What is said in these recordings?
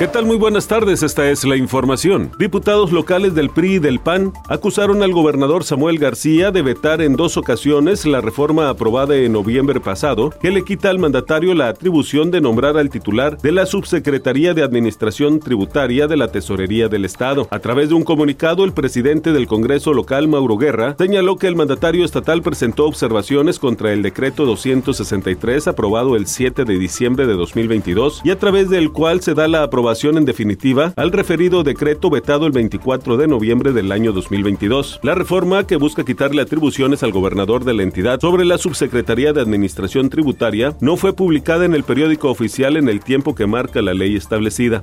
¿Qué tal? Muy buenas tardes, esta es la información. Diputados locales del PRI y del PAN acusaron al gobernador Samuel García de vetar en dos ocasiones la reforma aprobada en noviembre pasado que le quita al mandatario la atribución de nombrar al titular de la Subsecretaría de Administración Tributaria de la Tesorería del Estado. A través de un comunicado, el presidente del Congreso local, Mauro Guerra, señaló que el mandatario estatal presentó observaciones contra el decreto 263 aprobado el 7 de diciembre de 2022 y a través del cual se da la aprobación en definitiva al referido decreto vetado el 24 de noviembre del año 2022. La reforma que busca quitarle atribuciones al gobernador de la entidad sobre la Subsecretaría de Administración Tributaria no fue publicada en el periódico oficial en el tiempo que marca la ley establecida.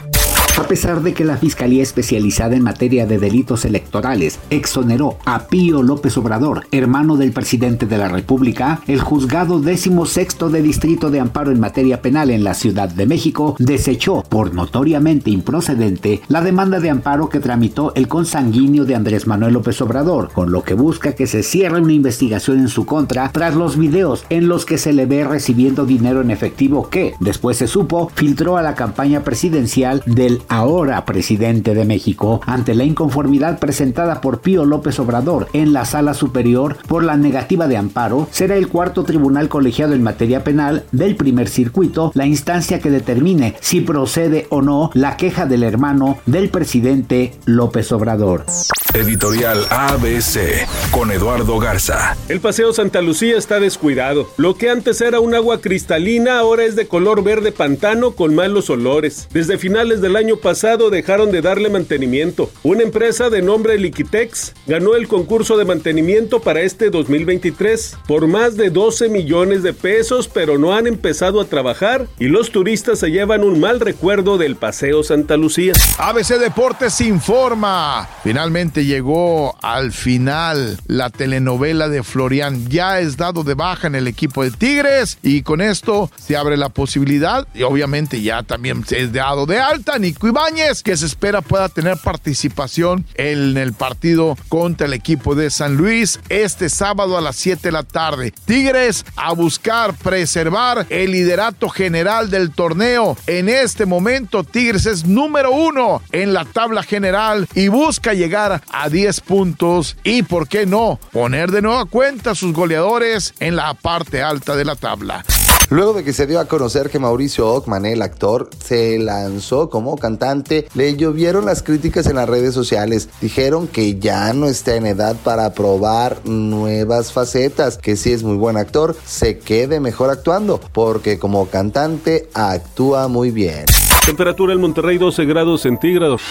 A pesar de que la Fiscalía Especializada en Materia de Delitos Electorales exoneró a Pío López Obrador, hermano del presidente de la República, el juzgado décimo sexto de Distrito de Amparo en materia penal en la Ciudad de México desechó por notoriamente improcedente la demanda de amparo que tramitó el consanguíneo de Andrés Manuel López Obrador, con lo que busca que se cierre una investigación en su contra tras los videos en los que se le ve recibiendo dinero en efectivo que, después se supo, filtró a la campaña presidencial del ahora presidente de México, ante la inconformidad presentada por Pío López Obrador en la sala superior por la negativa de amparo, será el cuarto tribunal colegiado en materia penal del primer circuito la instancia que determine si procede o no la queja del hermano del presidente López Obrador. Editorial ABC con Eduardo Garza. El Paseo Santa Lucía está descuidado. Lo que antes era un agua cristalina ahora es de color verde pantano con malos olores. Desde finales del año pasado dejaron de darle mantenimiento. Una empresa de nombre Liquitex ganó el concurso de mantenimiento para este 2023 por más de 12 millones de pesos, pero no han empezado a trabajar y los turistas se llevan un mal recuerdo del Paseo Santa Lucía. ABC Deportes informa. Finalmente llegó al final la telenovela de Florian. Ya es dado de baja en el equipo de Tigres y con esto se abre la posibilidad y obviamente ya también se es dado de alta Nico Ibáñez que se espera pueda tener participación en el partido contra el equipo de San Luis este sábado a las 7 de la tarde. Tigres a buscar preservar el liderato general del torneo. En este momento Tigres es número uno en la tabla general y busca llegar a 10 puntos y, ¿por qué no?, poner de nueva cuenta a sus goleadores en la parte alta de la tabla. Luego de que se dio a conocer que Mauricio Ockman, el actor, se lanzó como cantante, le llovieron las críticas en las redes sociales. Dijeron que ya no está en edad para probar nuevas facetas, que si es muy buen actor, se quede mejor actuando, porque como cantante actúa muy bien. Temperatura en Monterrey 12 grados centígrados.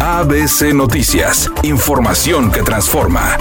ABC Noticias, información que transforma.